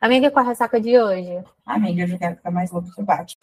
Amiga, com a ressaca de hoje? Amiga, eu já quero ficar mais louco que o bate.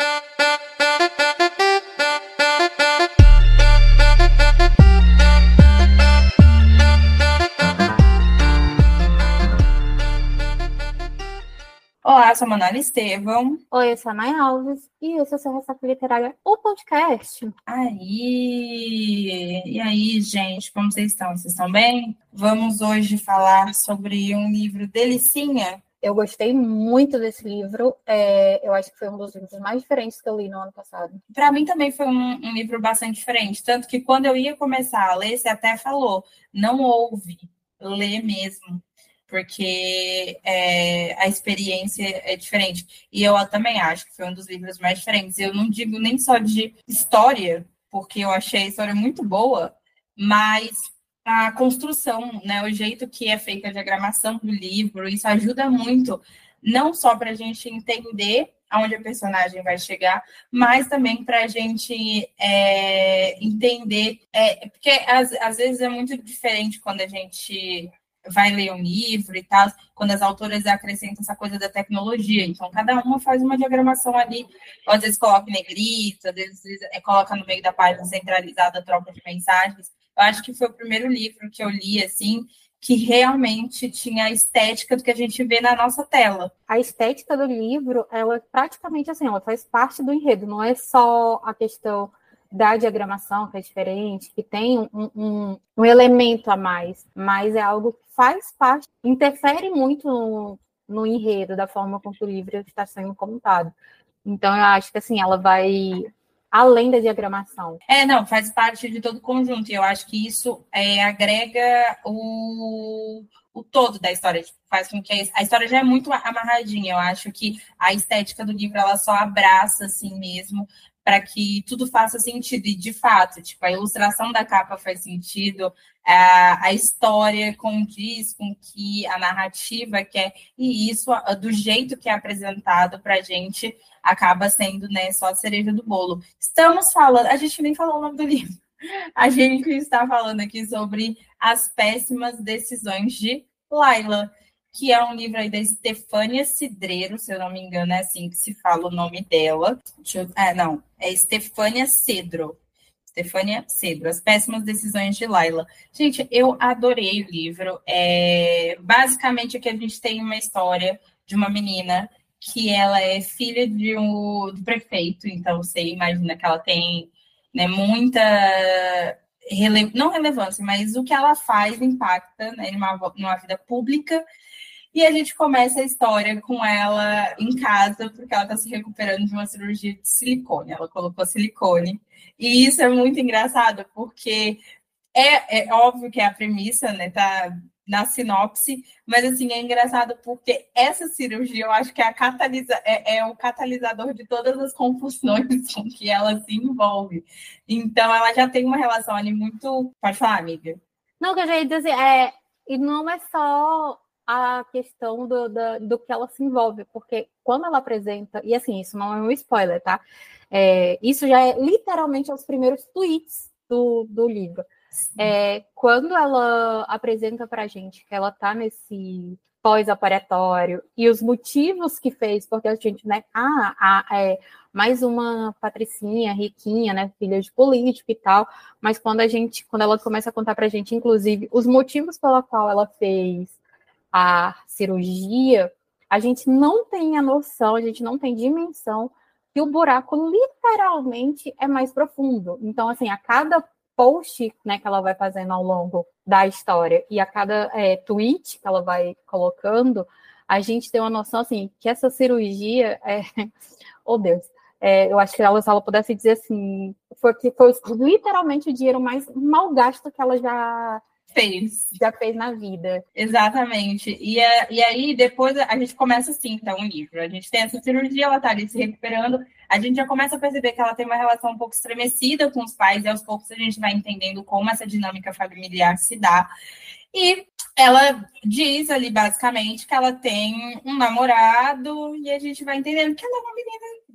Olá, eu sou a Manuela Estevão. Oi, eu sou a Nay Alves e esse é o seu Ressaca Literária, o podcast. Aí, e aí, gente, como vocês estão? Vocês estão bem? Vamos hoje falar sobre um livro delicinha. Eu gostei muito desse livro. É, eu acho que foi um dos livros mais diferentes que eu li no ano passado. Para mim também foi um, um, livro bastante diferente. Tanto que quando eu ia começar a ler, você até falou, não ouve, lê mesmo porque é, a experiência é diferente. E eu também acho que foi um dos livros mais diferentes. Eu não digo nem só de história, porque eu achei a história muito boa, mas a construção, né, o jeito que é feita a diagramação do livro, isso ajuda muito, não só para a gente entender aonde a personagem vai chegar, mas também para a gente é, entender, é, porque às, às vezes é muito diferente quando a gente vai ler um livro e tal, quando as autoras acrescentam essa coisa da tecnologia. Então, cada uma faz uma diagramação ali, às vezes coloca negrito, às vezes é, coloca no meio da página centralizada a troca de mensagens. Eu acho que foi o primeiro livro que eu li, assim, que realmente tinha a estética do que a gente vê na nossa tela. A estética do livro, ela é praticamente assim, ela faz parte do enredo, não é só a questão da diagramação, que é diferente, que tem um, um, um elemento a mais, mas é algo que faz parte, interfere muito no, no enredo, da forma como o livro está sendo contado. Então, eu acho que assim, ela vai além da diagramação. É, não, faz parte de todo o conjunto, e eu acho que isso é, agrega o, o todo da história, tipo, faz com que a, a, história já é muito amarradinha. Eu acho que a estética do livro ela só abraça assim mesmo para que tudo faça sentido. E, de fato, tipo, a ilustração da capa faz sentido, a, a história condiz com que a narrativa quer, e isso, do jeito que é apresentado para a gente, acaba sendo né, só a cereja do bolo. Estamos falando, a gente nem falou o nome do livro, a gente está falando aqui sobre as péssimas decisões de Laila que é um livro aí da Estefânia Cidreiro, se eu não me engano, é assim que se fala o nome dela. Eu, é, não, é Estefânia Cedro. Estefânia Cedro, As Péssimas Decisões de Laila. Gente, eu adorei o livro. É, basicamente, aqui a gente tem uma história de uma menina que ela é filha de um, do prefeito, então você imagina que ela tem né, muita rele, não relevância, mas o que ela faz impacta né, numa, numa vida pública e a gente começa a história com ela em casa, porque ela está se recuperando de uma cirurgia de silicone. Ela colocou silicone. E isso é muito engraçado, porque é, é óbvio que é a premissa, né? Tá na sinopse, mas assim, é engraçado porque essa cirurgia eu acho que é, catalisa, é, é o catalisador de todas as confusões com que ela se envolve. Então ela já tem uma relação ali muito. Pode falar, amiga. Não, que eu já ia dizer, é, e não é só a questão do, do, do, que ela se envolve, porque quando ela apresenta, e assim, isso não é um spoiler, tá? É, isso já é literalmente os primeiros tweets do, do livro. É, quando ela apresenta pra gente que ela tá nesse pós-operatório e os motivos que fez, porque a gente, né, ah, ah, é mais uma patricinha riquinha, né, filha de político e tal, mas quando a gente, quando ela começa a contar pra gente, inclusive, os motivos pela qual ela fez a cirurgia, a gente não tem a noção, a gente não tem dimensão que o buraco literalmente é mais profundo. Então, assim, a cada post né, que ela vai fazendo ao longo da história e a cada é, tweet que ela vai colocando, a gente tem uma noção assim que essa cirurgia é, oh Deus, é, eu acho que ela, se ela pudesse dizer assim, foi que foi literalmente o dinheiro mais mal gasto que ela já fez. Já fez na vida. Exatamente. E, é, e aí, depois, a gente começa assim, então, o livro. A gente tem essa cirurgia, ela tá ali se recuperando. A gente já começa a perceber que ela tem uma relação um pouco estremecida com os pais, e aos poucos a gente vai entendendo como essa dinâmica familiar se dá. E ela diz ali, basicamente, que ela tem um namorado, e a gente vai entendendo que ela é uma menina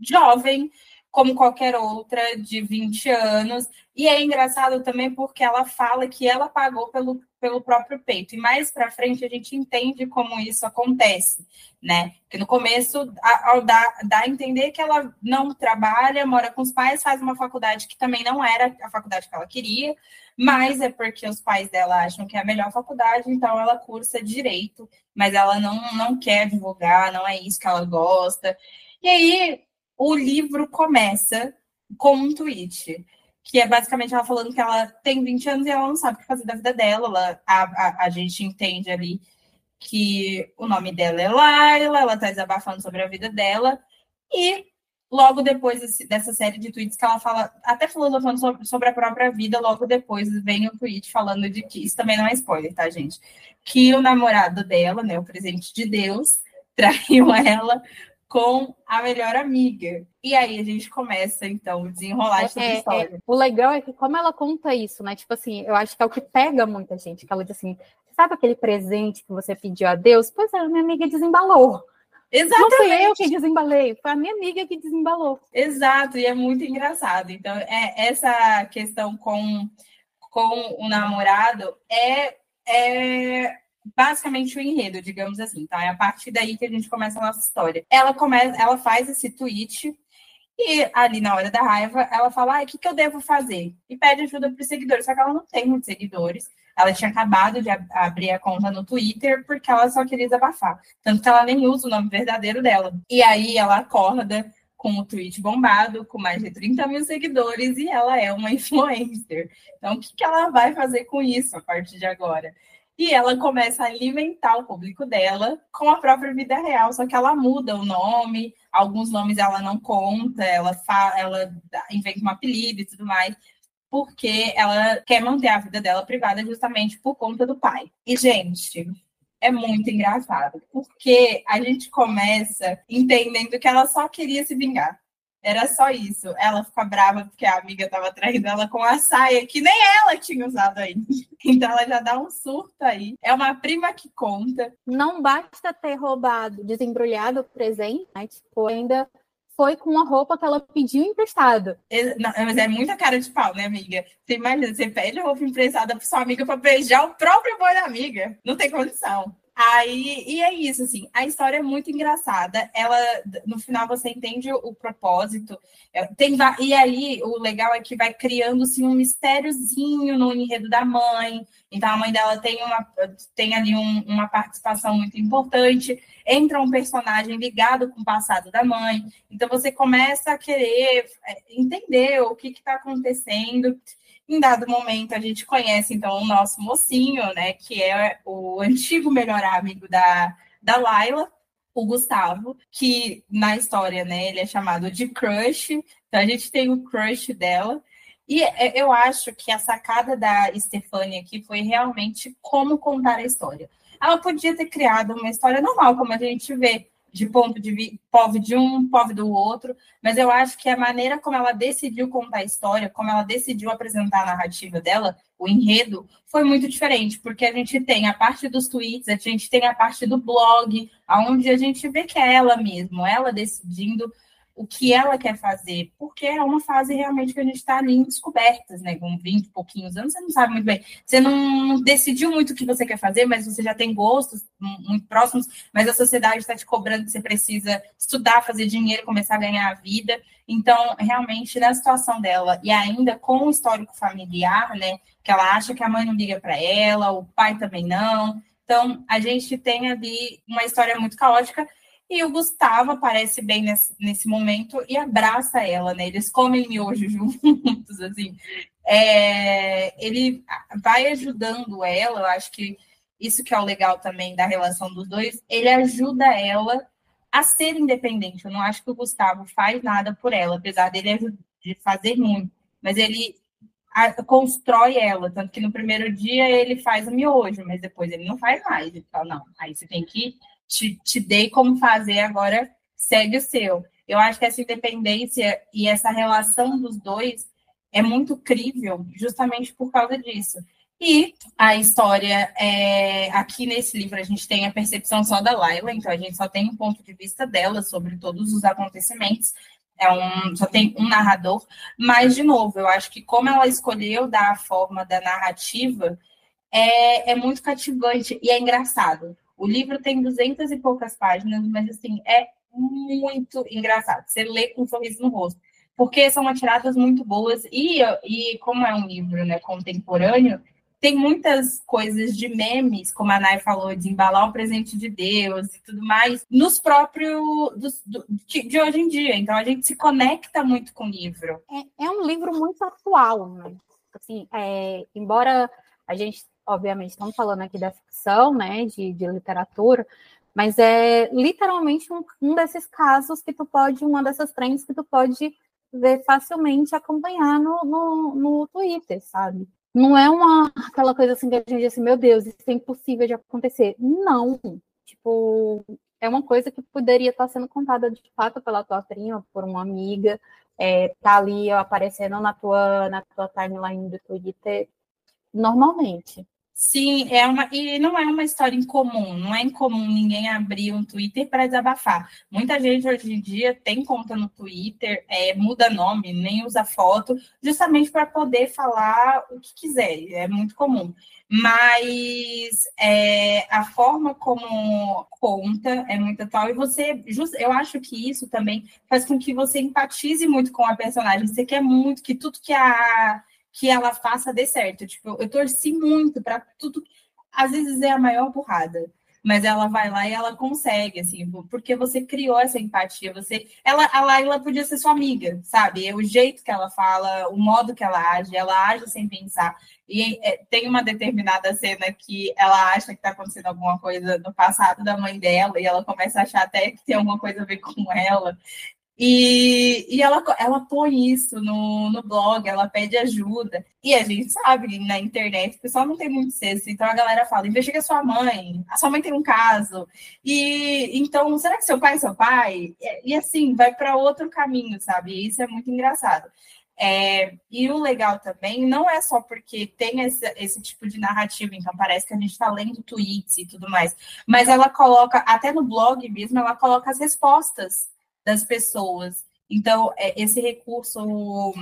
jovem, como qualquer outra de 20 anos. E é engraçado também porque ela fala que ela pagou pelo, pelo próprio peito. E mais para frente a gente entende como isso acontece, né? Porque no começo ao dá a entender que ela não trabalha, mora com os pais, faz uma faculdade que também não era a faculdade que ela queria, mas é porque os pais dela acham que é a melhor faculdade, então ela cursa direito, mas ela não, não quer divulgar, não é isso que ela gosta. E aí o livro começa com um tweet que é basicamente ela falando que ela tem 20 anos e ela não sabe o que fazer da vida dela. Ela, a, a, a gente entende ali que o nome dela é Laila, ela está desabafando sobre a vida dela. E logo depois dessa série de tweets que ela fala, até filosofando sobre, sobre a própria vida, logo depois vem o tweet falando de que, isso também não é spoiler, tá, gente? Que o namorado dela, né, o presente de Deus, traiu ela com a melhor amiga. E aí a gente começa, então, a desenrolar essa é, é, história. É, o legal é que como ela conta isso, né? Tipo assim, eu acho que é o que pega muita gente, que ela diz assim, sabe aquele presente que você pediu a Deus? Pois é, minha amiga desembalou. Exatamente. Não fui eu que desembalei, foi a minha amiga que desembalou. Exato, e é muito engraçado. Então, é, essa questão com, com o namorado é, é basicamente o enredo, digamos assim, tá? É a partir daí que a gente começa a nossa história. Ela começa, ela faz esse tweet e ali na hora da raiva, ela fala: ah, o que, que eu devo fazer? E pede ajuda para os seguidores. Só que ela não tem muitos seguidores. Ela tinha acabado de ab abrir a conta no Twitter porque ela só queria desabafar. Tanto que ela nem usa o nome verdadeiro dela. E aí ela acorda com o tweet bombado, com mais de 30 mil seguidores, e ela é uma influencer. Então, o que, que ela vai fazer com isso a partir de agora? E ela começa a alimentar o público dela com a própria vida real, só que ela muda o nome, alguns nomes ela não conta, ela, fala, ela inventa um apelido e tudo mais, porque ela quer manter a vida dela privada justamente por conta do pai. E, gente, é muito engraçado, porque a gente começa entendendo que ela só queria se vingar. Era só isso. Ela fica brava porque a amiga estava traindo ela com a saia que nem ela tinha usado ainda. Então ela já dá um surto aí. É uma prima que conta. Não basta ter roubado, desembrulhado o presente, né? Tipo, ainda foi com a roupa que ela pediu emprestada. Não, mas é muita cara de pau, né, amiga? Você imagina, você pede roupa emprestada para sua amiga para beijar o próprio boy da amiga. Não tem condição. Aí, e é isso, assim, a história é muito engraçada. Ela, no final, você entende o, propósito. É, tem, e aí, o legal é que vai criando-se um mistériozinho no enredo da mãe. Então, a mãe dela tem, uma, tem ali um, uma participação muito importante. Entra um personagem ligado com o passado da mãe. Então, você começa a querer é, entender o que está acontecendo. Em dado momento, a gente conhece, então, o nosso mocinho, né, que é o antigo melhor amigo da, da Laila, o Gustavo, que na história, né, ele é chamado de crush, então a gente tem o crush dela, e é, eu acho que a sacada da Stefania aqui foi realmente como contar a história. Ela podia ter criado uma história normal, como a gente vê, de ponto de povo de um, povo do outro, mas eu acho que a maneira como ela decidiu contar a história, como ela decidiu apresentar a narrativa dela, o enredo, foi muito diferente, porque a gente tem a parte dos tweets, a gente tem a parte do blog, onde a gente vê que é ela mesmo, ela decidindo o que ela quer fazer, porque é uma fase realmente que a gente está ali em descobertas, né? Com 20 e pouquinhos anos, você não sabe muito bem. Você não decidiu muito o que você quer fazer, mas você já tem gostos muito próximos, mas a sociedade está te cobrando que você precisa estudar, fazer dinheiro, começar a ganhar a vida. Então, realmente, na situação dela, e ainda com o histórico familiar, né? Que ela acha que a mãe não liga para ela, o pai também não. Então, a gente tem ali uma história muito caótica e o Gustavo aparece bem nesse, nesse momento e abraça ela, né? Eles comem miojo juntos, assim. É, ele vai ajudando ela, eu acho que isso que é o legal também da relação dos dois, ele ajuda ela a ser independente. Eu não acho que o Gustavo faz nada por ela, apesar dele de fazer muito, mas ele a, constrói ela, tanto que no primeiro dia ele faz o miojo, mas depois ele não faz mais. Ele fala, não, aí você tem que te, te dei como fazer, agora segue o seu. Eu acho que essa independência e essa relação dos dois é muito crível, justamente por causa disso. E a história, é, aqui nesse livro, a gente tem a percepção só da Laila, então a gente só tem um ponto de vista dela sobre todos os acontecimentos, é um, só tem um narrador, mas, de novo, eu acho que como ela escolheu dar a forma da narrativa, é, é muito cativante e é engraçado. O livro tem duzentas e poucas páginas, mas assim, é muito engraçado. Você lê com um sorriso no rosto. Porque são tiradas muito boas, e, e como é um livro né, contemporâneo, tem muitas coisas de memes, como a Nay falou, de embalar um presente de Deus e tudo mais, nos próprios de, hoje em dia. Então a gente se conecta muito com o livro. É, é um livro muito atual, né? Assim, é, embora a gente obviamente, estamos falando aqui da ficção, né, de, de literatura, mas é literalmente um, um, desses casos que tu pode, uma dessas trends que tu pode ver facilmente acompanhar no, no, no Twitter, sabe? Não é uma aquela coisa assim que a gente diz assim, meu Deus, isso é impossível de acontecer. Não, tipo, é uma coisa que poderia estar sendo contada de fato pela tua prima, por uma amiga, é, tá ali aparecendo na tua, na tua timeline do Twitter normalmente. Sim, é uma e não é uma história incomum, não é incomum ninguém abrir um Twitter para desabafar. Muita gente hoje em dia tem conta no Twitter, é, muda nome, nem usa foto, justamente para poder falar o que quiser, é muito comum. Mas é, a forma como conta é muito atual e você, eu acho que isso também faz com que você empatize muito com a personagem. Você quer muito que tudo que a que ela faça dê certo. Tipo, eu torci muito para tudo. Às vezes é a maior burrada, mas ela vai lá e ela consegue, assim, porque você criou essa empatia. Você, ela, a Laila podia ser sua amiga, sabe? É o jeito que ela fala, o modo que ela age, ela age sem pensar. E é, tem uma determinada cena que ela acha que está acontecendo alguma coisa no passado da mãe dela e ela começa a achar até que tem alguma coisa a ver com ela. E, e ela, ela põe isso no, no blog, ela pede ajuda. E a gente sabe, na internet, o pessoal não tem muito senso. Então a galera fala: investiga sua mãe, a sua mãe tem um caso. E então, será que seu pai é seu pai? E, e assim, vai para outro caminho, sabe? E isso é muito engraçado. É, e o legal também não é só porque tem esse, esse tipo de narrativa, então parece que a gente está lendo tweets e tudo mais, mas ela coloca, até no blog mesmo, ela coloca as respostas das pessoas. Então, é, esse recurso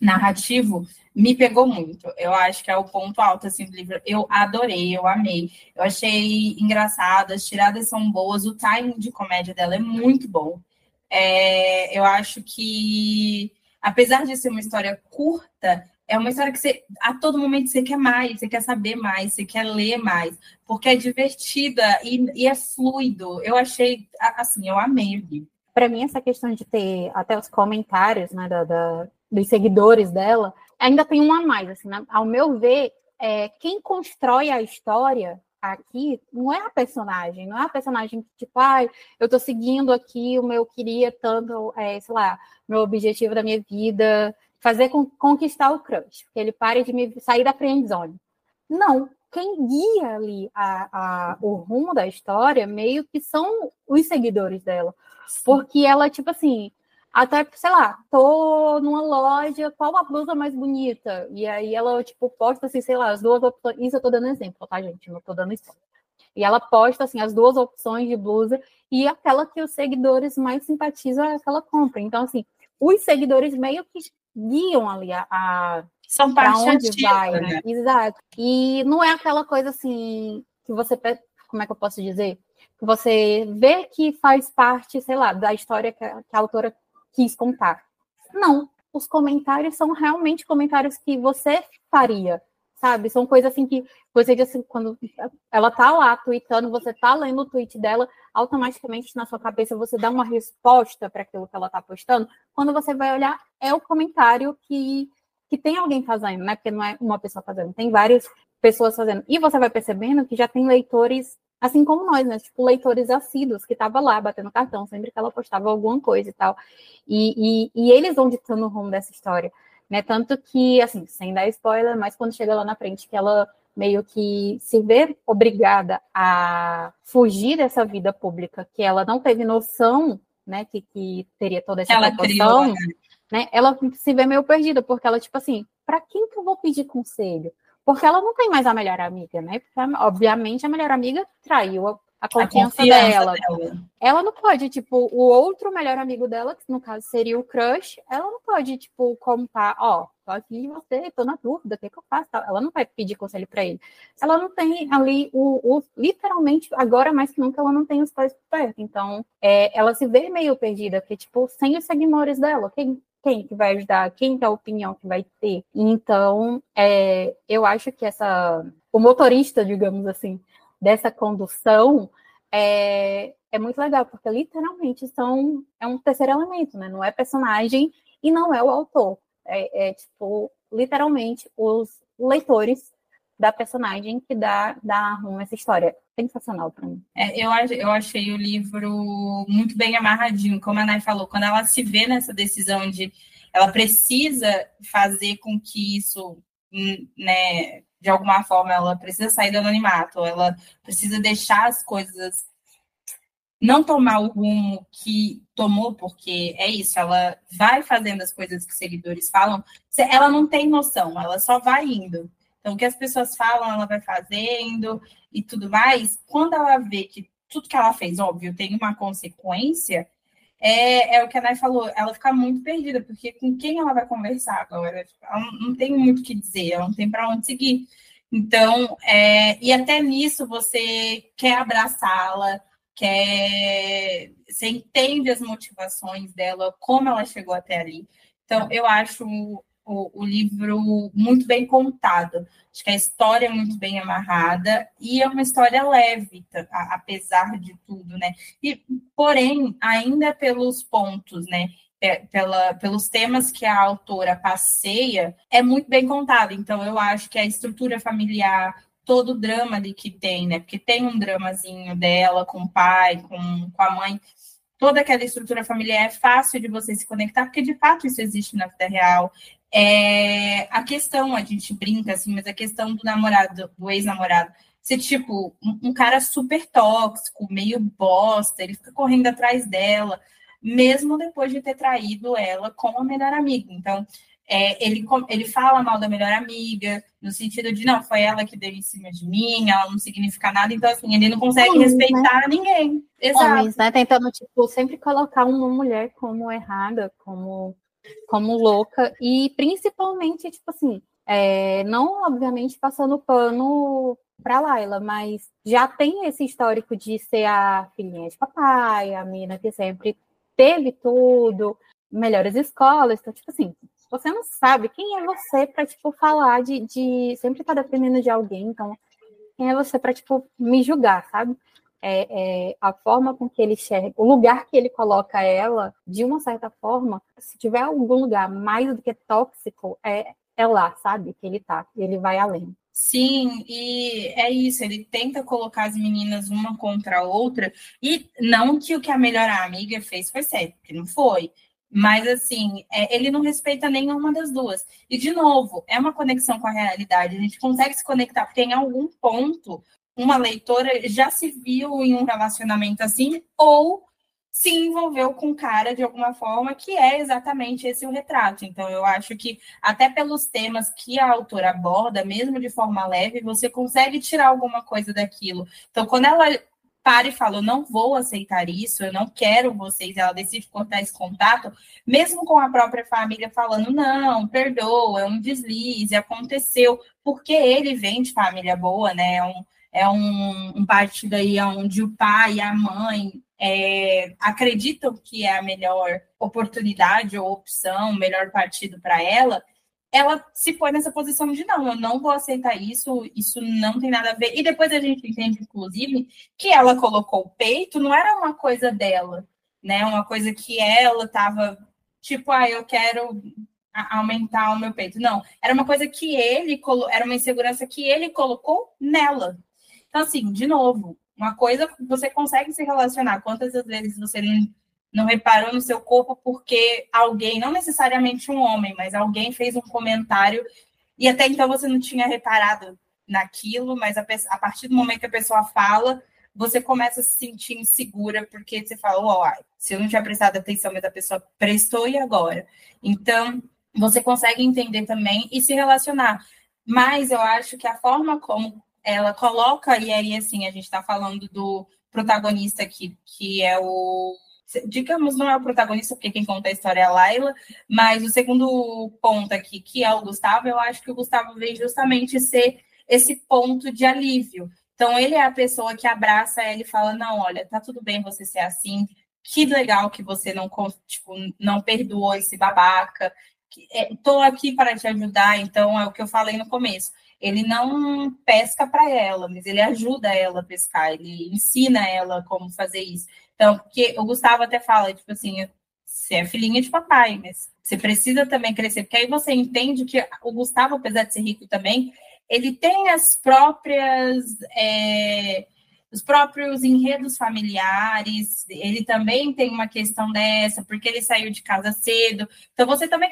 narrativo me pegou muito. Eu acho que é o ponto alto assim, do livro. Eu adorei, eu amei. Eu achei engraçado, as tiradas são boas, o timing de comédia dela é muito bom. É, eu acho que, apesar de ser uma história curta, é uma história que você, a todo momento você quer mais, você quer saber mais, você quer ler mais, porque é divertida e, e é fluido. Eu achei, assim, eu amei o livro para mim, essa questão de ter até os comentários né, da, da, dos seguidores dela, ainda tem um a mais. Assim, né? Ao meu ver, é, quem constrói a história aqui não é a personagem, não é a personagem que, tipo, ai, eu tô seguindo aqui o meu queria tanto, é, sei lá, meu objetivo da minha vida, fazer com, conquistar o crush, que ele pare de me sair da friend zone. Não, quem guia ali a, a, o rumo da história meio que são os seguidores dela. Porque ela, tipo assim, até, sei lá, tô numa loja, qual a blusa mais bonita? E aí ela, tipo, posta assim, sei lá, as duas opções. Isso eu tô dando exemplo, tá, gente? Não tô dando spoiler. E ela posta, assim, as duas opções de blusa e aquela que os seguidores mais simpatizam é aquela compra. Então, assim, os seguidores meio que guiam ali a. a São para onde vai, né? né? Exato. E não é aquela coisa assim que você. Como é que eu posso dizer? Você vê que faz parte, sei lá, da história que a, que a autora quis contar. Não, os comentários são realmente comentários que você faria, sabe? São coisas assim que você diz assim, quando ela tá lá tweetando, você tá lendo o tweet dela, automaticamente na sua cabeça você dá uma resposta para aquilo que ela tá postando. Quando você vai olhar, é o comentário que, que tem alguém fazendo, né? Porque não é uma pessoa fazendo, tem várias pessoas fazendo. E você vai percebendo que já tem leitores Assim como nós, né? Tipo, leitores assíduos que estavam lá batendo cartão sempre que ela postava alguma coisa e tal. E, e, e eles vão ditando o rumo dessa história, né? Tanto que, assim, sem dar spoiler, mas quando chega lá na frente, que ela meio que se vê obrigada a fugir dessa vida pública, que ela não teve noção, né, que, que teria toda essa proporção, né? né? Ela se vê meio perdida, porque ela, tipo assim, para quem que eu vou pedir conselho? Porque ela não tem mais a melhor amiga, né? Porque, obviamente, a melhor amiga traiu a, a confiança, a confiança dela. dela. Ela não pode, tipo, o outro melhor amigo dela, que no caso seria o crush, ela não pode, tipo, contar, ó, tô aqui você, tô na dúvida, o que, que eu faço? Ela não vai pedir conselho para ele. Ela não tem ali o, o, literalmente, agora mais que nunca, ela não tem os pais perto. Então, é, ela se vê meio perdida, porque, tipo, sem os seguidores dela, quem, quem que vai ajudar, quem que é a opinião que vai ter. Então, é, eu acho que essa, o motorista, digamos assim, dessa condução é, é muito legal, porque literalmente são, é um terceiro elemento, né? Não é personagem e não é o autor. É, é tipo, literalmente, os leitores da personagem que dá, dá rumo a essa história. Sensacional para mim. É, eu, eu achei o livro muito bem amarradinho, como a Nay falou, quando ela se vê nessa decisão de ela precisa fazer com que isso, hum, né, de alguma forma, ela precisa sair do anonimato, ela precisa deixar as coisas não tomar o rumo que tomou, porque é isso, ela vai fazendo as coisas que os seguidores falam, ela não tem noção, ela só vai indo. Então, o que as pessoas falam, ela vai fazendo e tudo mais. Quando ela vê que tudo que ela fez, óbvio, tem uma consequência, é, é o que a Nay falou, ela fica muito perdida, porque com quem ela vai conversar agora? Ela não tem muito o que dizer, ela não tem para onde seguir. Então, é, e até nisso você quer abraçá-la, quer, você entende as motivações dela, como ela chegou até ali. Então, eu acho o, o, livro muito bem contado. Acho que a história é muito bem amarrada e é uma história leve, apesar de tudo, né? E, porém, ainda pelos pontos, né? É, pela, pelos temas que a autora passeia, é muito bem contado. Então, eu acho que a estrutura familiar, todo o drama ali que tem, né? Porque tem um dramazinho dela com o pai, com, com a mãe. Toda aquela estrutura familiar é fácil de você se conectar, porque de fato isso existe na vida real. É, a questão, a gente brinca assim, mas a questão do namorado, do ex-namorado, ser tipo um, um cara super tóxico, meio bosta, ele fica correndo atrás dela, mesmo depois de ter traído ela com a melhor amiga. Então, é, ele, ele fala mal da melhor amiga, no sentido de, não, foi ela que deu em cima de mim, ela não significa nada, então, assim, ele não consegue Homens, né? respeitar né? ninguém. Exato. Homens, né? Tentando, tipo, sempre colocar uma mulher como errada, como, como louca, e principalmente, tipo assim, é, não, obviamente, passando pano para Laila, mas já tem esse histórico de ser a filhinha de papai, a mina que sempre teve tudo, melhores escolas, então, tipo assim, você não sabe quem é você para tipo falar de, de sempre tá dependendo de alguém, então quem é você para tipo me julgar, sabe? É, é, a forma com que ele enxerga, o lugar que ele coloca ela, de uma certa forma, se tiver algum lugar mais do que tóxico, é, é lá, sabe? Que ele tá, ele vai além. Sim, e é isso, ele tenta colocar as meninas uma contra a outra, e não que o que a melhor amiga fez foi certo, porque não foi. Mas, assim, é, ele não respeita nenhuma das duas. E, de novo, é uma conexão com a realidade. A gente consegue se conectar, porque em algum ponto uma leitora já se viu em um relacionamento assim, ou se envolveu com um cara de alguma forma, que é exatamente esse o retrato. Então, eu acho que, até pelos temas que a autora aborda, mesmo de forma leve, você consegue tirar alguma coisa daquilo. Então, quando ela para e fala: Eu não vou aceitar isso, eu não quero vocês. Ela decide cortar esse contato, mesmo com a própria família falando: Não, perdoa, é um deslize, aconteceu, porque ele vem de família boa, né? É um, é um, um partido aí onde o pai e a mãe é, acreditam que é a melhor oportunidade ou opção, o melhor partido para ela ela se põe nessa posição de não, eu não vou aceitar isso, isso não tem nada a ver. E depois a gente entende, inclusive, que ela colocou o peito, não era uma coisa dela, né? Uma coisa que ela estava, tipo, ah, eu quero aumentar o meu peito. Não, era uma coisa que ele era uma insegurança que ele colocou nela. Então, assim, de novo, uma coisa você consegue se relacionar. Quantas vezes você não reparou no seu corpo porque alguém, não necessariamente um homem, mas alguém fez um comentário e até então você não tinha reparado naquilo, mas a, a partir do momento que a pessoa fala, você começa a se sentir insegura porque você fala, ó, se eu não tinha prestado atenção, mas a pessoa prestou e agora? Então, você consegue entender também e se relacionar. Mas eu acho que a forma como ela coloca, e aí assim, a gente está falando do protagonista aqui, que é o digamos, não é o protagonista, porque quem conta a história é a Laila, mas o segundo ponto aqui, que é o Gustavo, eu acho que o Gustavo veio justamente ser esse ponto de alívio. Então, ele é a pessoa que abraça ela e fala: Não, olha, tá tudo bem você ser assim, que legal que você não, tipo, não perdoou esse babaca. Estou é, aqui para te ajudar, então é o que eu falei no começo. Ele não pesca para ela, mas ele ajuda ela a pescar, ele ensina ela como fazer isso. Então, porque o Gustavo até fala, tipo assim, você é filhinha de papai, mas você precisa também crescer, porque aí você entende que o Gustavo, apesar de ser rico também, ele tem as próprias. É, os próprios enredos familiares, ele também tem uma questão dessa, porque ele saiu de casa cedo. Então, você também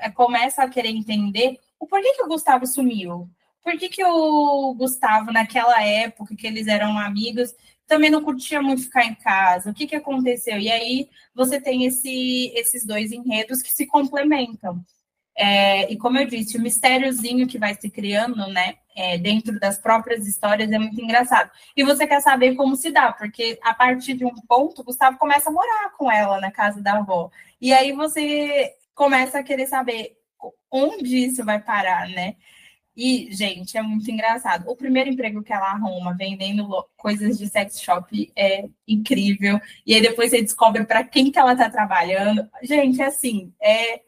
é, começa a querer entender o porquê que o Gustavo sumiu. Por que, que o Gustavo, naquela época que eles eram amigos, também não curtia muito ficar em casa? O que, que aconteceu? E aí você tem esse, esses dois enredos que se complementam. É, e como eu disse, o mistériozinho que vai se criando, né, é, dentro das próprias histórias é muito engraçado. E você quer saber como se dá, porque a partir de um ponto, Gustavo começa a morar com ela na casa da avó. E aí você começa a querer saber onde isso vai parar, né? E, gente, é muito engraçado. O primeiro emprego que ela arruma vendendo coisas de sex shop é incrível. E aí depois você descobre para quem que ela está trabalhando. Gente, assim, é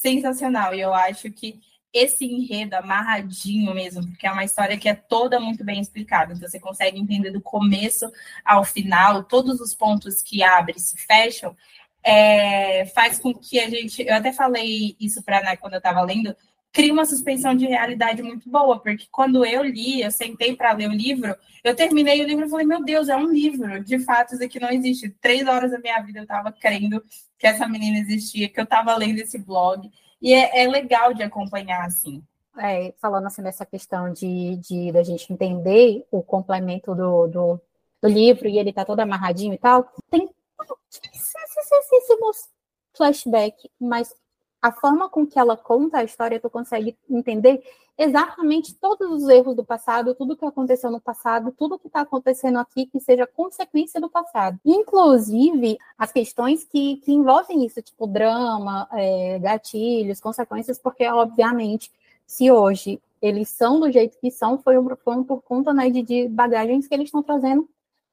sensacional. E eu acho que esse enredo amarradinho mesmo, porque é uma história que é toda muito bem explicada. Então, você consegue entender do começo ao final, todos os pontos que abrem e se fecham, é, faz com que a gente. Eu até falei isso para Ana quando eu estava lendo, cria uma suspensão de realidade muito boa, porque quando eu li, eu sentei para ler o livro, eu terminei o livro e falei, meu Deus, é um livro, de fato, isso aqui não existe. Três horas da minha vida eu estava crendo que essa menina existia, que eu estava lendo esse blog, e é, é legal de acompanhar, assim. É, falando assim dessa questão de, de da gente entender o complemento do, do, do livro e ele tá todo amarradinho e tal, tem flashback, mas a forma com que ela conta a história, tu consegue entender exatamente todos os erros do passado, tudo que aconteceu no passado, tudo que está acontecendo aqui que seja consequência do passado. Inclusive, as questões que, que envolvem isso, tipo drama, é, gatilhos, consequências, porque, obviamente, se hoje eles são do jeito que são, foi, foi por conta né, de, de bagagens que eles estão trazendo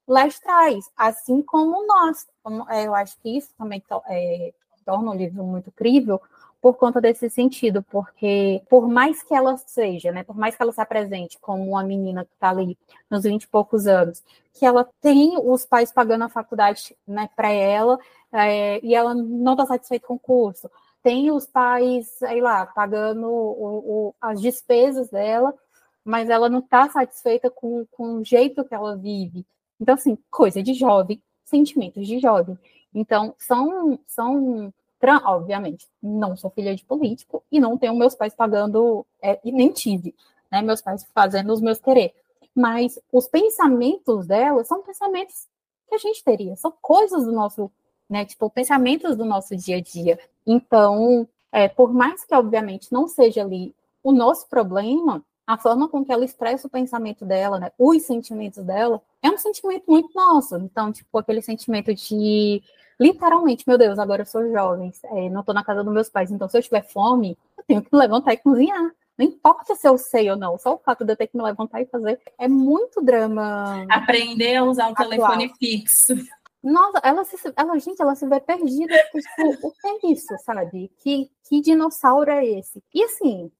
lá atrás, assim como nós. É, eu acho que isso também é, torna o livro muito crível, por conta desse sentido, porque por mais que ela seja, né, por mais que ela se apresente como uma menina que está ali nos 20 e poucos anos, que ela tem os pais pagando a faculdade né, para ela é, e ela não está satisfeita com o curso, tem os pais, sei lá, pagando o, o, as despesas dela, mas ela não está satisfeita com, com o jeito que ela vive. Então, assim, coisa de jovem, sentimentos de jovem. Então, são, são obviamente, não sou filha de político e não tenho meus pais pagando, é, e nem tive, né, meus pais fazendo os meus querer. Mas os pensamentos dela são pensamentos que a gente teria, são coisas do nosso, né, tipo, pensamentos do nosso dia a dia. Então, é, por mais que, obviamente, não seja ali o nosso problema, a forma com que ela expressa o pensamento dela, né, os sentimentos dela, é um sentimento muito nosso. Então, tipo, aquele sentimento de literalmente, meu Deus, agora eu sou jovem, é, não estou na casa dos meus pais, então se eu tiver fome, eu tenho que me levantar e cozinhar. Não importa se eu sei ou não, só o fato de eu ter que me levantar e fazer é muito drama. Aprender a usar o atual. telefone fixo. Nossa, ela se, ela, gente, ela se vê perdida. Tipo, o que é isso, sabe? Que, que dinossauro é esse? E assim,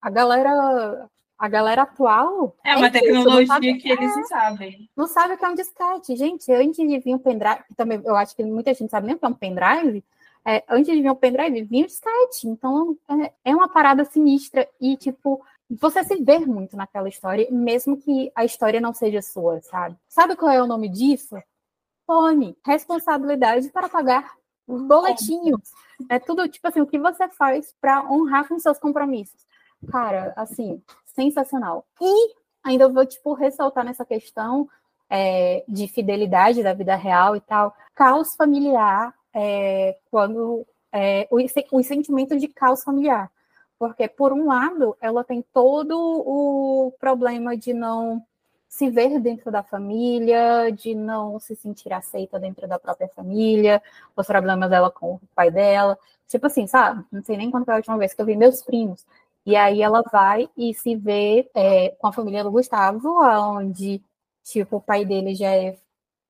a galera a galera atual. É uma é tecnologia isso, que eles não sabem. Não sabe o que é um disquete. Gente, antes de vir um pendrive, também eu acho que muita gente sabe nem o que é um pendrive. É, antes de vir um pendrive, vinha o disquete. Então, é, é uma parada sinistra. E, tipo, você se vê muito naquela história, mesmo que a história não seja sua, sabe? Sabe qual é o nome disso? Fone. Responsabilidade para pagar os boletinhos. É tudo, tipo assim, o que você faz para honrar com seus compromissos. Cara, assim, sensacional. E ainda vou, tipo, ressaltar nessa questão é, de fidelidade da vida real e tal, caos familiar, é, quando é, os, os sentimentos de caos familiar. Porque, por um lado, ela tem todo o problema de não se ver dentro da família, de não se sentir aceita dentro da própria família, os problemas dela com o pai dela. Tipo assim, sabe? Não sei nem quando foi a última vez que eu vi meus primos. E aí ela vai e se vê é, com a família do Gustavo, onde, tipo, o pai dele já é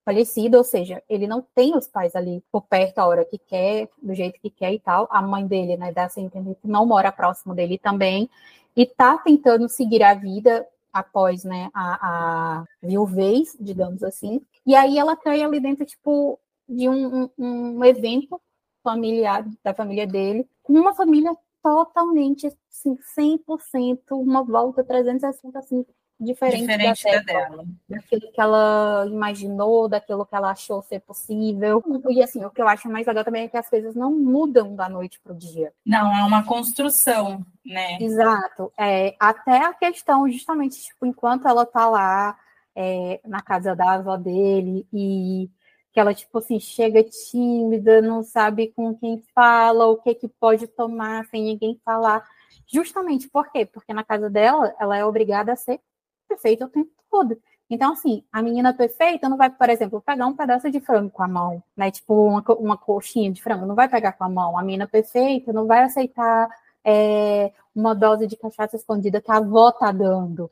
falecido, ou seja, ele não tem os pais ali por perto a hora que quer, do jeito que quer e tal. A mãe dele, né, dá a entender que não mora próximo dele também, e tá tentando seguir a vida após, né, a, a viuvez, digamos assim. E aí ela cai ali dentro, tipo, de um, um, um evento familiar da família dele, com uma família totalmente, assim, 100%, uma volta 360, assim, diferente, diferente da, dela, dela, daquilo que ela imaginou, daquilo que ela achou ser possível. E assim, o que eu acho mais legal também é que as coisas não mudam da noite para o dia. Não, é uma construção, né? Exato. É, até a questão, justamente, tipo, enquanto ela tá lá é, na casa da avó dele e que ela, tipo assim, chega tímida, não sabe com quem fala, o que que pode tomar sem ninguém falar. Justamente por quê? Porque na casa dela, ela é obrigada a ser perfeita o tempo todo. Então, assim, a menina perfeita não vai, por exemplo, pegar um pedaço de frango com a mão, né? Tipo, uma, uma coxinha de frango, não vai pegar com a mão. A menina perfeita não vai aceitar é, uma dose de cachaça escondida que a avó tá dando.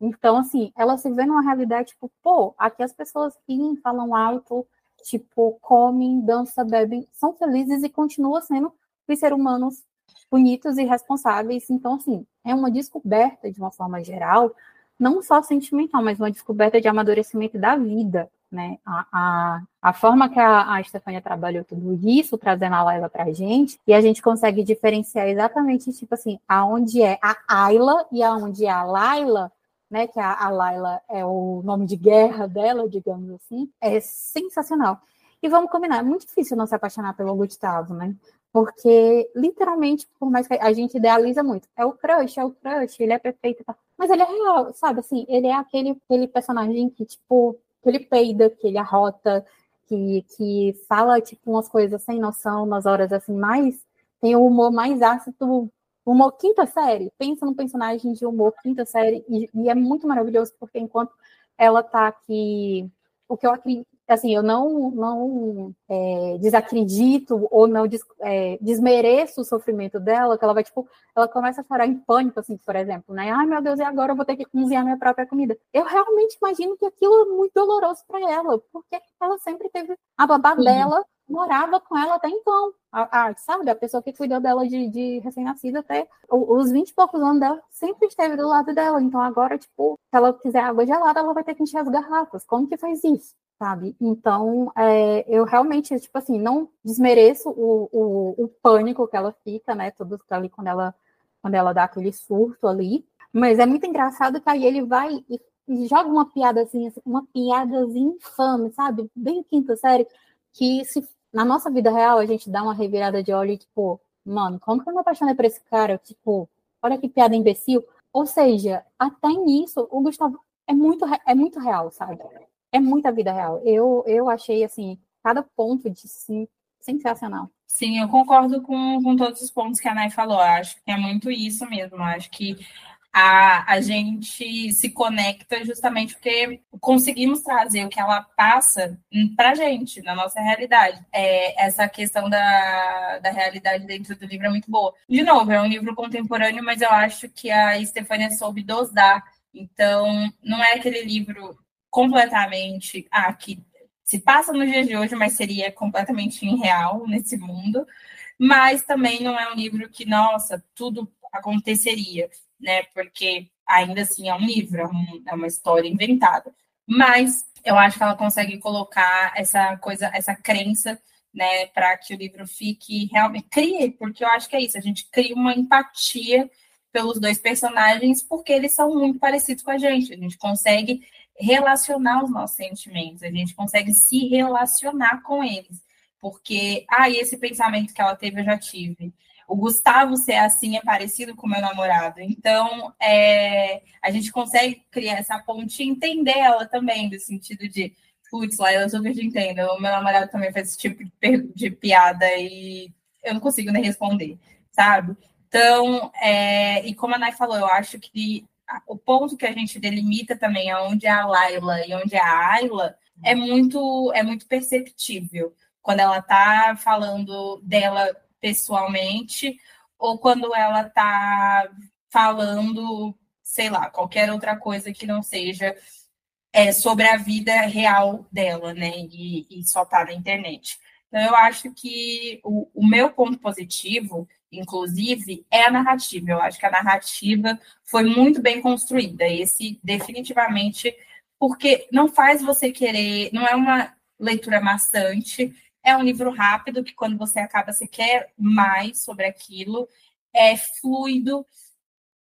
Então, assim, ela se vê numa realidade, tipo, pô, aqui as pessoas riem, falam alto, tipo, comem, dançam, bebem, são felizes e continuam sendo os seres humanos bonitos e responsáveis. Então, assim, é uma descoberta, de uma forma geral, não só sentimental, mas uma descoberta de amadurecimento da vida, né? A, a, a forma que a, a Stefania trabalhou tudo isso, trazendo a Laila para a gente, e a gente consegue diferenciar exatamente, tipo assim, aonde é a Ayla e aonde é a Laila, né? Que a, a Laila é o nome de guerra dela, digamos assim, é sensacional. E vamos combinar, é muito difícil não se apaixonar pelo Gustavo, né? Porque, literalmente, por mais que a gente idealiza muito, é o crush, é o crush, ele é perfeito, mas ele é real, sabe? Assim, ele é aquele, aquele personagem que, tipo, que ele peida, que ele arrota, que, que fala, tipo, umas coisas sem noção nas horas, assim, mais... Tem o humor mais ácido, humor quinta série. Pensa num personagem de humor quinta série, e, e é muito maravilhoso, porque enquanto ela tá aqui... O que eu acredito assim, eu não, não é, desacredito ou não des, é, desmereço o sofrimento dela, que ela vai, tipo, ela começa a chorar em pânico, assim, por exemplo, né? Ai, meu Deus, e agora eu vou ter que cozinhar minha própria comida. Eu realmente imagino que aquilo é muito doloroso para ela, porque ela sempre teve a babá dela morava com ela até então. A, a, sabe, a pessoa que cuidou dela de, de recém-nascida até os 20 e poucos anos dela sempre esteve do lado dela. Então agora, tipo, se ela quiser água gelada, ela vai ter que encher as garrafas. Como que faz isso? sabe? Então, é, eu realmente, tipo assim, não desmereço o, o, o, pânico que ela fica, né? Tudo ali quando ela, quando ela dá aquele surto ali. Mas é muito engraçado que aí ele vai e, e joga uma piadazinha, assim, uma piadazinha infame, sabe? Bem quinta série, que se na nossa vida real a gente dá uma revirada de olho e, tipo, mano, como que eu me apaixonei por esse cara? Tipo, olha que piada imbecil. Ou seja, até nisso, o Gustavo é muito, é muito real, sabe? é muita vida real. Eu, eu achei, assim, cada ponto de sim, sensacional. Sim, eu concordo com, com todos os pontos que a Nay falou. Acho que é muito isso mesmo. Acho que a, a gente se conecta justamente porque conseguimos trazer o que ela passa para gente, na nossa realidade. É, essa questão da, da realidade dentro do livro é muito boa. De novo, é um livro contemporâneo, mas eu acho que a Stefania soube dosar. Então, não é aquele livro completamente ah, que se passa nos dias de hoje, mas seria completamente irreal nesse mundo. Mas também não é um livro que, nossa, tudo aconteceria, né? Porque ainda assim é um livro, é, é uma história inventada. Mas eu acho que ela consegue colocar essa coisa, essa crença, né, para que o livro fique realmente crie, porque eu acho que é isso, a gente cria uma empatia pelos dois personagens, porque eles são muito parecidos com a gente. A gente consegue relacionar os nossos sentimentos, a gente consegue se relacionar com eles. Porque, ah, esse pensamento que ela teve, eu já tive. O Gustavo ser assim é parecido com o meu namorado. Então, é, a gente consegue criar essa ponte e entender ela também, no sentido de, putz, lá eu super te entendo. O meu namorado também faz esse tipo de, de piada e eu não consigo nem responder, sabe? Então, é, e como a Nay falou, eu acho que o ponto que a gente delimita também onde é a Laila e onde é a Ayla é muito é muito perceptível quando ela está falando dela pessoalmente ou quando ela está falando, sei lá, qualquer outra coisa que não seja é, sobre a vida real dela, né? E, e só tá na internet. Então, eu acho que o, o, meu ponto positivo, inclusive, é a narrativa. Eu acho que a narrativa foi muito bem construída. Esse, definitivamente, porque não faz você querer, não é uma leitura maçante, é um livro rápido que, quando você acaba, você quer mais sobre aquilo, é fluido,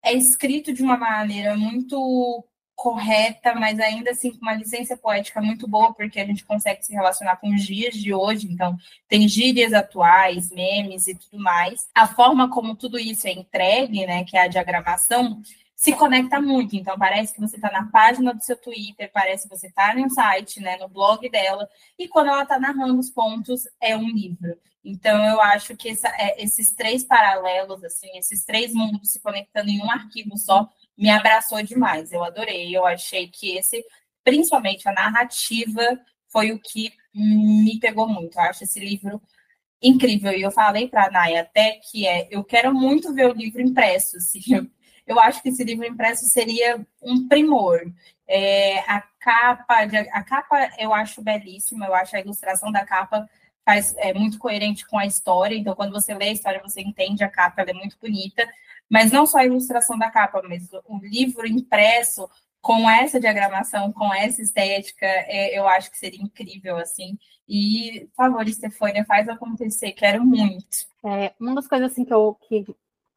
é escrito de uma maneira muito correta, mas ainda assim com uma licença poética muito boa, porque a gente consegue se relacionar com os dias de hoje, então tem gírias atuais, memes e tudo mais. A forma como tudo isso é entregue, né, que é a diagramação, se conecta muito. Então, parece que você está na página do seu Twitter, parece que você está no site, né, no blog dela, e quando ela está narrando os pontos, é um livro. Então, eu acho que essa, é, esses três paralelos, assim, esses três mundos se conectando em um arquivo só, me abraçou demais. Eu adorei. Eu achei que esse, principalmente a narrativa, foi o que me pegou muito. Eu acho esse livro incrível. E eu falei para a Naya até que é, eu quero muito ver o livro impresso. Assim. Eu, eu acho que esse livro impresso seria um primor. É, a capa, a capa eu acho belíssima. Eu acho a ilustração da capa faz, é muito coerente com a história. Então, quando você lê a história, você entende a capa, ela é muito bonita. Mas não só a ilustração da capa, mas o livro impresso com essa diagramação, com essa estética, é, eu acho que seria incrível, assim. E, por favor, Estefânia, faz acontecer, quero muito. É, uma das coisas, assim, que eu... Que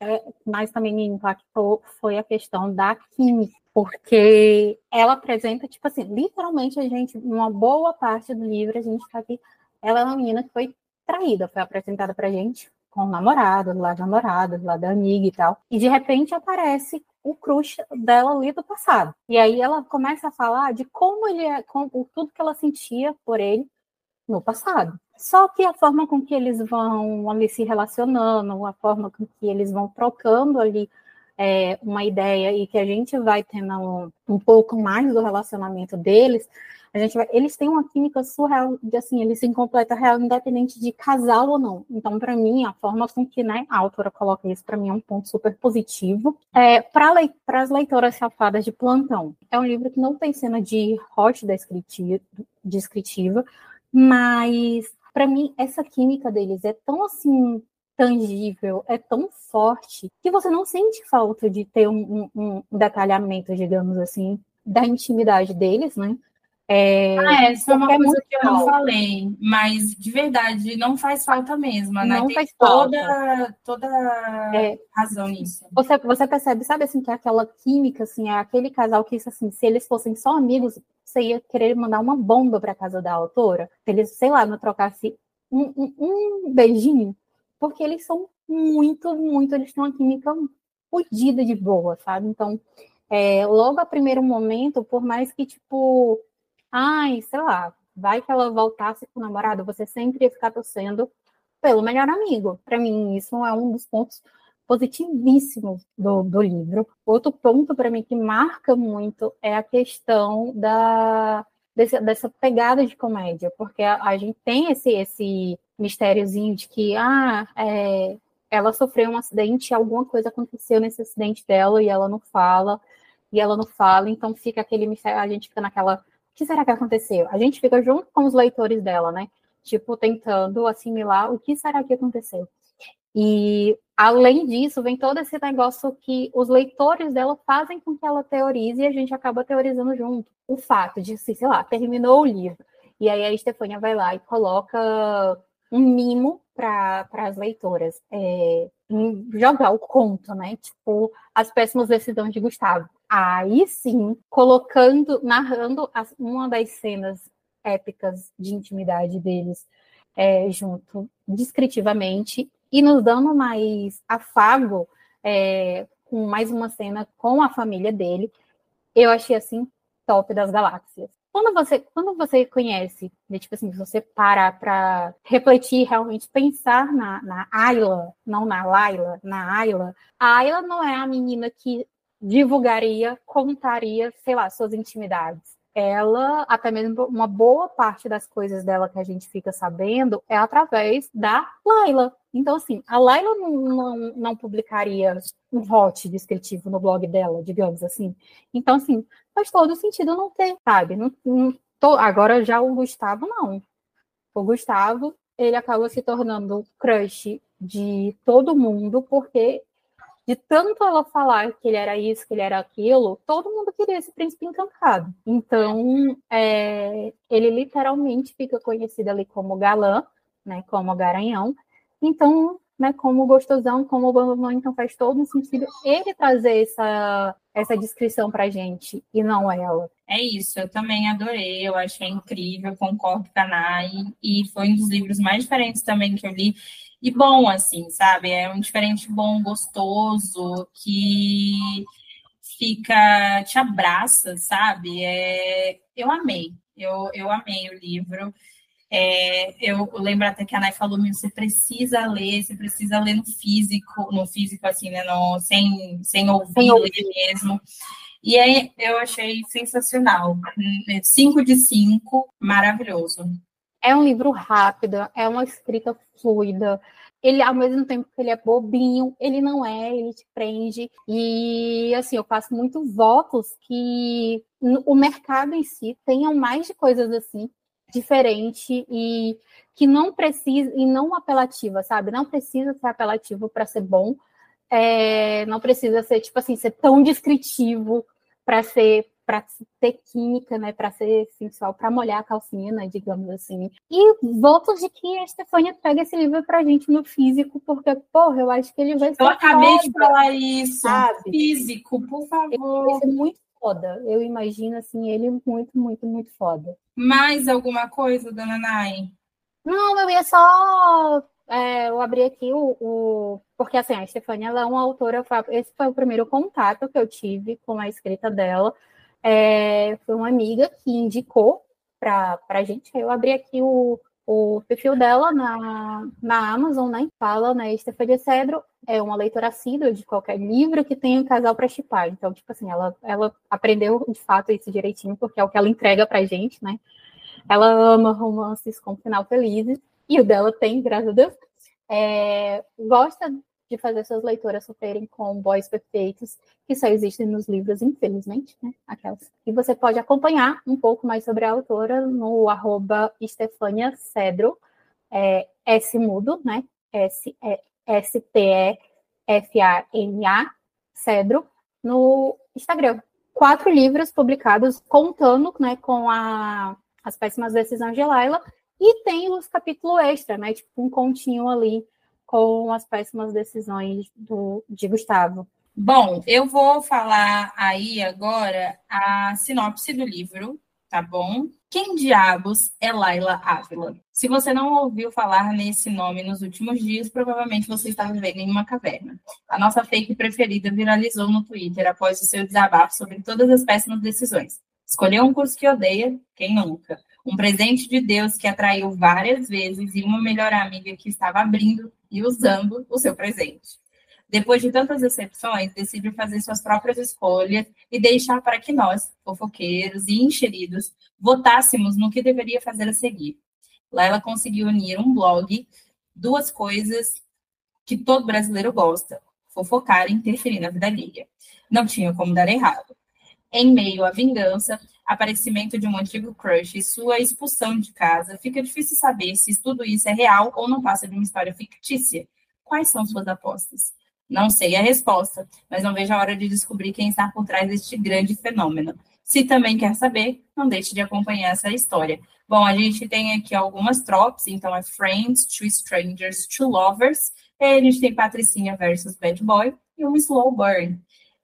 é, mais também me impactou foi a questão da química, porque ela apresenta, tipo assim, literalmente a gente, uma boa parte do livro, a gente está aqui, ela é uma menina que foi traída, foi apresentada pra gente com o namorado, do lado da namorada, do lado da amiga e tal. E de repente aparece o crush dela ali do passado. E aí ela começa a falar de como ele é, com, tudo que ela sentia por ele no passado. Só que a forma com que eles vão ali se relacionando, a forma com que eles vão trocando ali é, uma ideia e que a gente vai tendo um, pouco mais do relacionamento deles, a gente vai, eles têm uma química surreal, de assim, eles se completam real, independente de casal ou não. Então, para mim, a forma com que né, a autora coloca isso, para mim, é um ponto super positivo. É, para as leitoras safadas de plantão, é um livro que não tem cena de hot descritiva, descritiva mas para mim, essa química deles é tão assim tangível, é tão forte, que você não sente falta de ter um, um, um detalhamento, digamos assim, da intimidade deles, né? É, ah, essa é uma coisa que eu não falei, mas de verdade não faz falta mesmo, né? Não Tem faz toda, falta. toda é, razão nisso. Você, você percebe, sabe assim, que é aquela química, assim, é aquele casal que, assim, se eles fossem só amigos, você ia querer mandar uma bomba para casa da autora, se eles, sei lá, não trocassem um, um, um beijinho, porque eles são muito, muito, eles têm uma química fodida de boa, sabe? Então, é, logo a primeiro momento, por mais que, tipo, ai, sei lá, vai que ela voltasse com o namorado, você sempre ia ficar torcendo pelo melhor amigo. Para mim, isso é um dos pontos positivíssimos do, do livro. Outro ponto para mim que marca muito é a questão da desse, dessa pegada de comédia, porque a, a, gente tem esse esse mistériozinho de que ah, é, ela sofreu um acidente, alguma coisa aconteceu nesse acidente dela e ela não fala, e ela não fala, então fica aquele mistério, a gente fica naquela que será que aconteceu? A gente fica junto com os leitores dela, né? Tipo, tentando assimilar o que será que aconteceu. E, além disso, vem todo esse negócio que os leitores dela fazem com que ela teorize e a gente acaba teorizando junto. O fato de, sei lá, terminou o livro. E aí a Estefânia vai lá e coloca um mimo para as leitoras. É, jogar o conto, né? Tipo, as péssimas decisões de Gustavo. Aí sim, colocando, narrando as, uma das cenas épicas de intimidade deles é, junto, descritivamente, e nos dando mais afago é, com mais uma cena com a família dele. Eu achei assim top das galáxias. Quando você, quando você conhece, né, tipo assim, você para para refletir, realmente pensar na, na Ayla, não na Laila, na Ayla, a Ayla não é a menina que divulgaria, contaria, sei lá, suas intimidades. Ela, até mesmo uma boa parte das coisas dela que a gente fica sabendo é através da Laila. Então, assim, a Laila não, não, não publicaria um hot descritivo no blog dela, digamos assim. Então, assim, faz todo sentido não ter, sabe? Não, não tô, agora já o Gustavo, não. O Gustavo, ele acaba se tornando crush de todo mundo, porque de tanto ela falar que ele era isso, que ele era aquilo, todo mundo queria esse príncipe encantado. Então, é, ele literalmente fica conhecido ali como galã, né, como garanhão. Então, né, como gostosão, como bambam, então faz todo sentido ele trazer essa, essa descrição para gente e não ela. É isso, eu também adorei, eu achei incrível, concordo com a Nai, e foi um dos livros mais diferentes também que eu li e bom, assim, sabe? É um diferente bom, gostoso, que fica, te abraça, sabe? É, eu amei, eu, eu amei o livro. É, eu lembro até que a Nai falou, você precisa ler, você precisa ler no físico, no físico, assim, né? No, sem, sem ouvir, sem ouvir. mesmo. E aí eu achei sensacional. Cinco de cinco, maravilhoso. É um livro rápido, é uma escrita fluida. Ele, ao mesmo tempo que ele é bobinho, ele não é, ele te prende. E, assim, eu faço muito votos que o mercado em si tenha mais de coisas assim, diferente e que não precisa, e não apelativa, sabe? Não precisa ser apelativo para ser bom. É, não precisa ser, tipo assim, ser tão descritivo para ser para ter química, né, para ser sensual, para molhar a calcinha, né, digamos assim. E volto de que a Stefania pega esse livro pra gente no físico, porque, porra, eu acho que ele vai ser. Eu acabei foda, de falar isso. Sabe? Físico, por favor. Ele vai ser muito foda. Eu imagino, assim, ele muito, muito, muito foda. Mais alguma coisa, dona Nai? Não, eu ia só é, eu abri aqui o, o, Porque, assim, a Stefania ela é uma autora. Esse foi o primeiro contato que eu tive com a escrita dela é, foi uma amiga que indicou para a gente. Eu abri aqui o, o perfil dela na, na Amazon, né? Fala, né? Estefania Cedro é uma leitora assídua de qualquer livro que tenha um casal para chipar. Então, tipo assim, ela, ela aprendeu de fato isso direitinho, porque é o que ela entrega pra gente, né? Ela ama romances com final feliz, e o dela tem, graças a Deus. É, gosta de fazer suas leitoras sofrerem com boys perfeitos, que só existem nos livros, infelizmente, né? Aquelas. E você pode acompanhar um pouco mais sobre a autora no arroba Stefania Cedro, é, S mudo, né? S-T-E-F-A-N-A, Cedro, no Instagram. Quatro livros publicados contando né, com a, as péssimas decisões de Laila, e tem os capítulos extra, né? Tipo um continho ali com as péssimas decisões do, de Gustavo. Bom, eu vou falar aí agora a sinopse do livro, tá bom? Quem diabos é Laila Ávila? Se você não ouviu falar nesse nome nos últimos dias, provavelmente você está vivendo em uma caverna. A nossa fake preferida viralizou no Twitter após o seu desabafo sobre todas as péssimas decisões. Escolheu um curso que odeia, quem nunca? Um presente de Deus que atraiu várias vezes e uma melhor amiga que estava abrindo e usando o seu presente. Depois de tantas decepções, decide fazer suas próprias escolhas e deixar para que nós, fofoqueiros e encheridos, votássemos no que deveria fazer a seguir. Lá ela conseguiu unir um blog, duas coisas que todo brasileiro gosta: fofocar e interferir na vida alheia. Não tinha como dar errado. Em meio à vingança, aparecimento de um antigo crush e sua expulsão de casa, fica difícil saber se tudo isso é real ou não passa de uma história fictícia. Quais são suas apostas? Não sei a resposta, mas não vejo a hora de descobrir quem está por trás deste grande fenômeno. Se também quer saber, não deixe de acompanhar essa história. Bom, a gente tem aqui algumas tropes, então é Friends, Two Strangers, Two Lovers. E a gente tem Patricinha versus Bad Boy e um Slow Burn.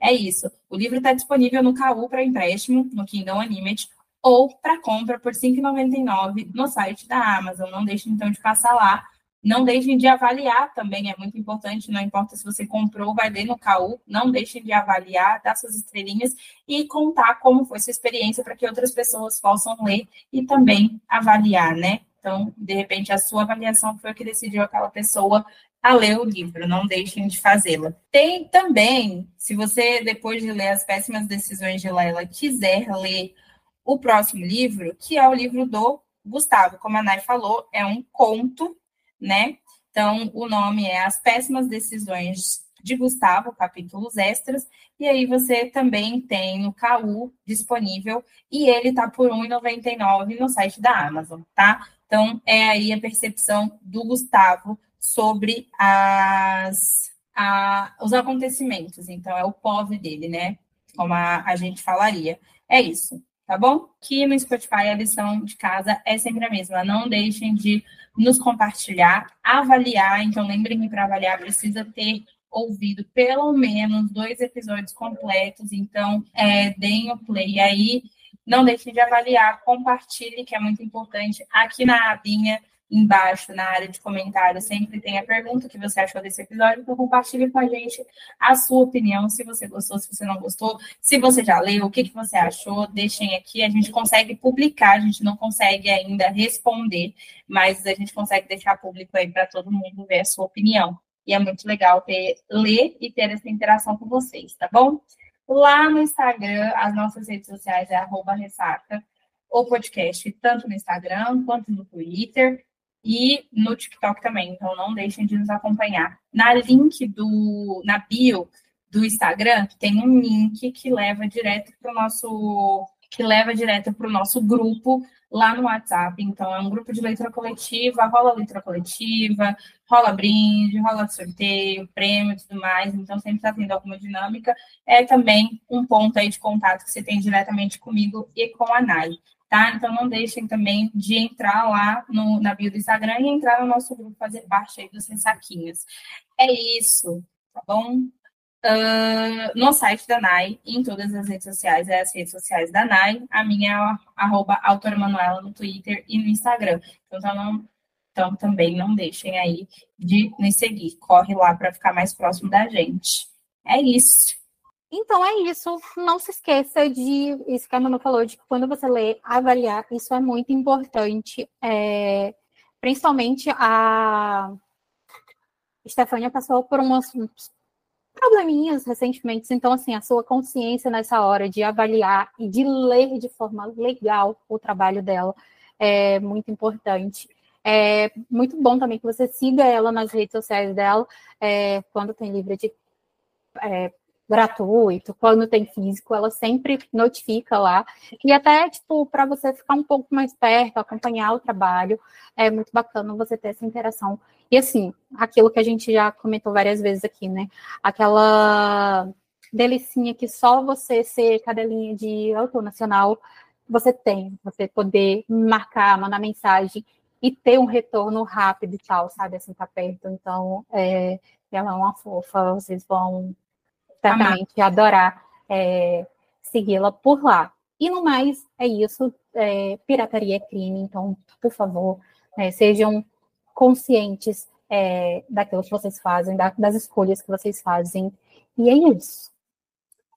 É isso. O livro está disponível no KU para empréstimo, no Kindle Unlimited, ou para compra por R$ 5,99 no site da Amazon. Não deixe, então, de passar lá. Não deixem de avaliar também, é muito importante, não importa se você comprou, vai ler no KU, não deixem de avaliar, dar suas estrelinhas e contar como foi sua experiência para que outras pessoas possam ler e também avaliar, né? Então, de repente, a sua avaliação foi o que decidiu aquela pessoa a ler o livro, não deixem de fazê-la. Tem também, se você, depois de ler As Péssimas Decisões de Laila, quiser ler o próximo livro, que é o livro do Gustavo, como a Nay falou, é um conto, né? Então, o nome é As Péssimas Decisões de Gustavo, capítulos extras, e aí você também tem no KU disponível, e ele tá por R$ 1,99 no site da Amazon, tá? Então, é aí a percepção do Gustavo sobre as, a, os acontecimentos. Então, é o POV dele, né? Como a, a gente falaria. É isso, tá bom? Que no Spotify a lição de casa é sempre a mesma. Não deixem de nos compartilhar, avaliar. Então, lembrem que para avaliar precisa ter ouvido pelo menos dois episódios completos. Então, é, deem o play aí. Não deixem de avaliar, compartilhe, que é muito importante. Aqui na abinha embaixo, na área de comentários, sempre tem a pergunta que você achou desse episódio, então compartilhe com a gente a sua opinião, se você gostou, se você não gostou, se você já leu, o que, que você achou, deixem aqui, a gente consegue publicar, a gente não consegue ainda responder, mas a gente consegue deixar público aí para todo mundo ver a sua opinião. E é muito legal ter, ler e ter essa interação com vocês, tá bom? Lá no Instagram, as nossas redes sociais é arroba ressaca, o podcast, tanto no Instagram quanto no Twitter e no TikTok também. Então não deixem de nos acompanhar. Na link do na bio do Instagram tem um link que leva direto para o nosso que leva direto para o nosso grupo lá no WhatsApp. Então, é um grupo de leitura coletiva, rola leitura coletiva, rola brinde, rola sorteio, prêmio e tudo mais. Então, sempre está tendo alguma dinâmica. É também um ponto aí de contato que você tem diretamente comigo e com a Nai tá? Então não deixem também de entrar lá no, na bio do Instagram e entrar no nosso grupo, fazer parte aí dos saquinhos. É isso, tá bom? Uh, no site da NAI, em todas as redes sociais, é as redes sociais da NAI. A minha é arroba autora Manuela no Twitter e no Instagram. Então, não, então também não deixem aí de nos seguir. Corre lá para ficar mais próximo da gente. É isso. Então é isso. Não se esqueça de isso que a Manu falou, de que quando você lê, avaliar, isso é muito importante. É, principalmente a Stefania passou por umas probleminhas recentemente, então assim, a sua consciência nessa hora de avaliar e de ler de forma legal o trabalho dela é muito importante. É muito bom também que você siga ela nas redes sociais dela, é, quando tem livro de é, gratuito, quando tem físico, ela sempre notifica lá. E até, tipo, para você ficar um pouco mais perto, acompanhar o trabalho, é muito bacana você ter essa interação. E assim, aquilo que a gente já comentou várias vezes aqui, né? Aquela delicinha que só você ser cadelinha de autor nacional você tem, você poder marcar, mandar mensagem e ter um retorno rápido e tal, sabe? Assim, tá perto. Então, é, ela é uma fofa, vocês vão certamente Amar. adorar é, segui-la por lá. E no mais, é isso. É, pirataria é crime, então, por favor, é, sejam conscientes é, daquilo que vocês fazem, da, das escolhas que vocês fazem. E é isso.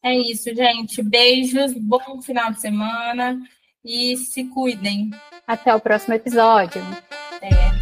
É isso, gente. Beijos, bom final de semana e se cuidem. Até o próximo episódio. É.